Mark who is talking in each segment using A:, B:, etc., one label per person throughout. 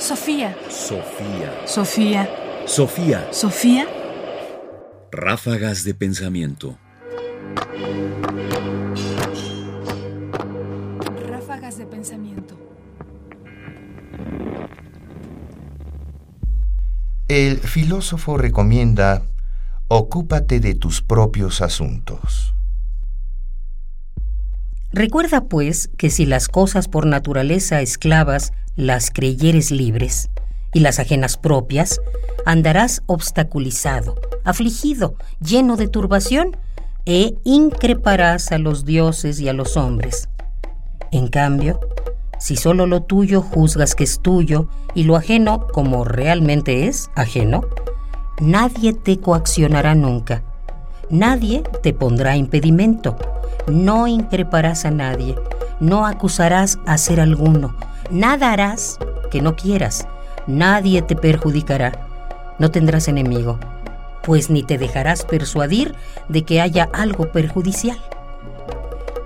A: Sofía.
B: Sofía.
A: Sofía.
B: Sofía.
A: Sofía.
B: Ráfagas de pensamiento.
A: Ráfagas de pensamiento.
C: El filósofo recomienda, ocúpate de tus propios asuntos.
D: Recuerda, pues, que si las cosas por naturaleza esclavas las creyeres libres, y las ajenas propias, andarás obstaculizado, afligido, lleno de turbación, e increparás a los dioses y a los hombres. En cambio, si solo lo tuyo juzgas que es tuyo y lo ajeno como realmente es ajeno, nadie te coaccionará nunca, nadie te pondrá impedimento, no increparás a nadie, no acusarás a ser alguno, nada harás que no quieras, nadie te perjudicará, no tendrás enemigo, pues ni te dejarás persuadir de que haya algo perjudicial.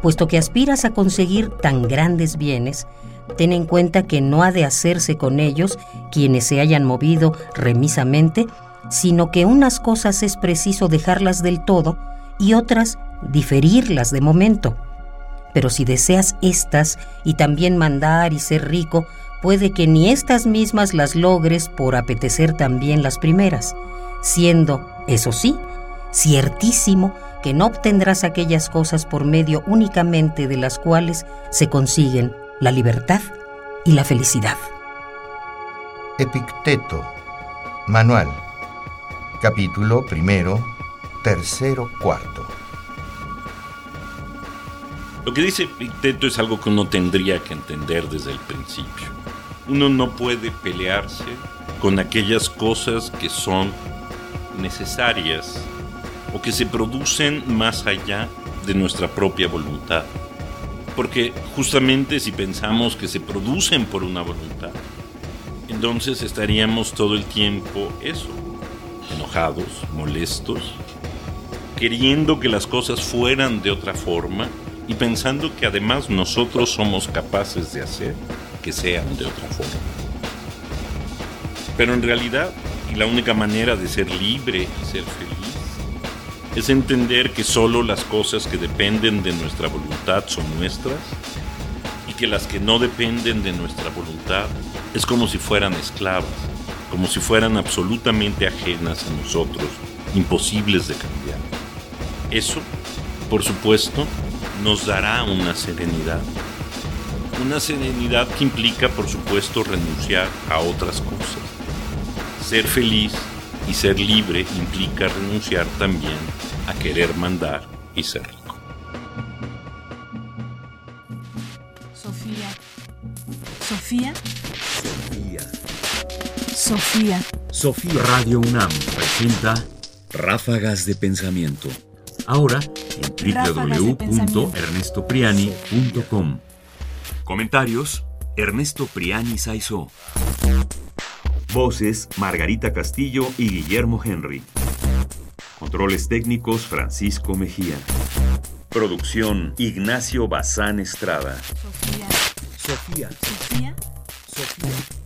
D: Puesto que aspiras a conseguir tan grandes bienes, ten en cuenta que no ha de hacerse con ellos quienes se hayan movido remisamente, sino que unas cosas es preciso dejarlas del todo y otras diferirlas de momento. Pero si deseas estas y también mandar y ser rico, puede que ni estas mismas las logres por apetecer también las primeras, siendo, eso sí, ciertísimo que no obtendrás aquellas cosas por medio únicamente de las cuales se consiguen la libertad y la felicidad.
C: Epicteto, Manual, capítulo primero, tercero, cuarto.
E: Lo que dice Epicteto es algo que uno tendría que entender desde el principio. Uno no puede pelearse con aquellas cosas que son necesarias o que se producen más allá de nuestra propia voluntad. Porque justamente si pensamos que se producen por una voluntad, entonces estaríamos todo el tiempo eso, enojados, molestos, queriendo que las cosas fueran de otra forma y pensando que además nosotros somos capaces de hacer que sean de otra forma. Pero en realidad, y la única manera de ser libre y ser feliz, es entender que solo las cosas que dependen de nuestra voluntad son nuestras y que las que no dependen de nuestra voluntad es como si fueran esclavas, como si fueran absolutamente ajenas a nosotros, imposibles de cambiar. Eso, por supuesto, nos dará una serenidad. Una serenidad que implica, por supuesto, renunciar a otras cosas. Ser feliz y ser libre implica renunciar también a querer mandar y ser rico.
A: Sofía. Sofía.
B: Sofía.
A: Sofía.
B: Sofía. Radio UNAM presenta Ráfagas de Pensamiento. Ahora en www.ernestopriani.com. Comentarios: Ernesto Priani Saizó. Voces: Margarita Castillo y Guillermo Henry. Controles técnicos: Francisco Mejía. Producción: Ignacio Bazán Estrada.
A: Sofía.
B: Sofía.
A: Sofía.
B: Sofía.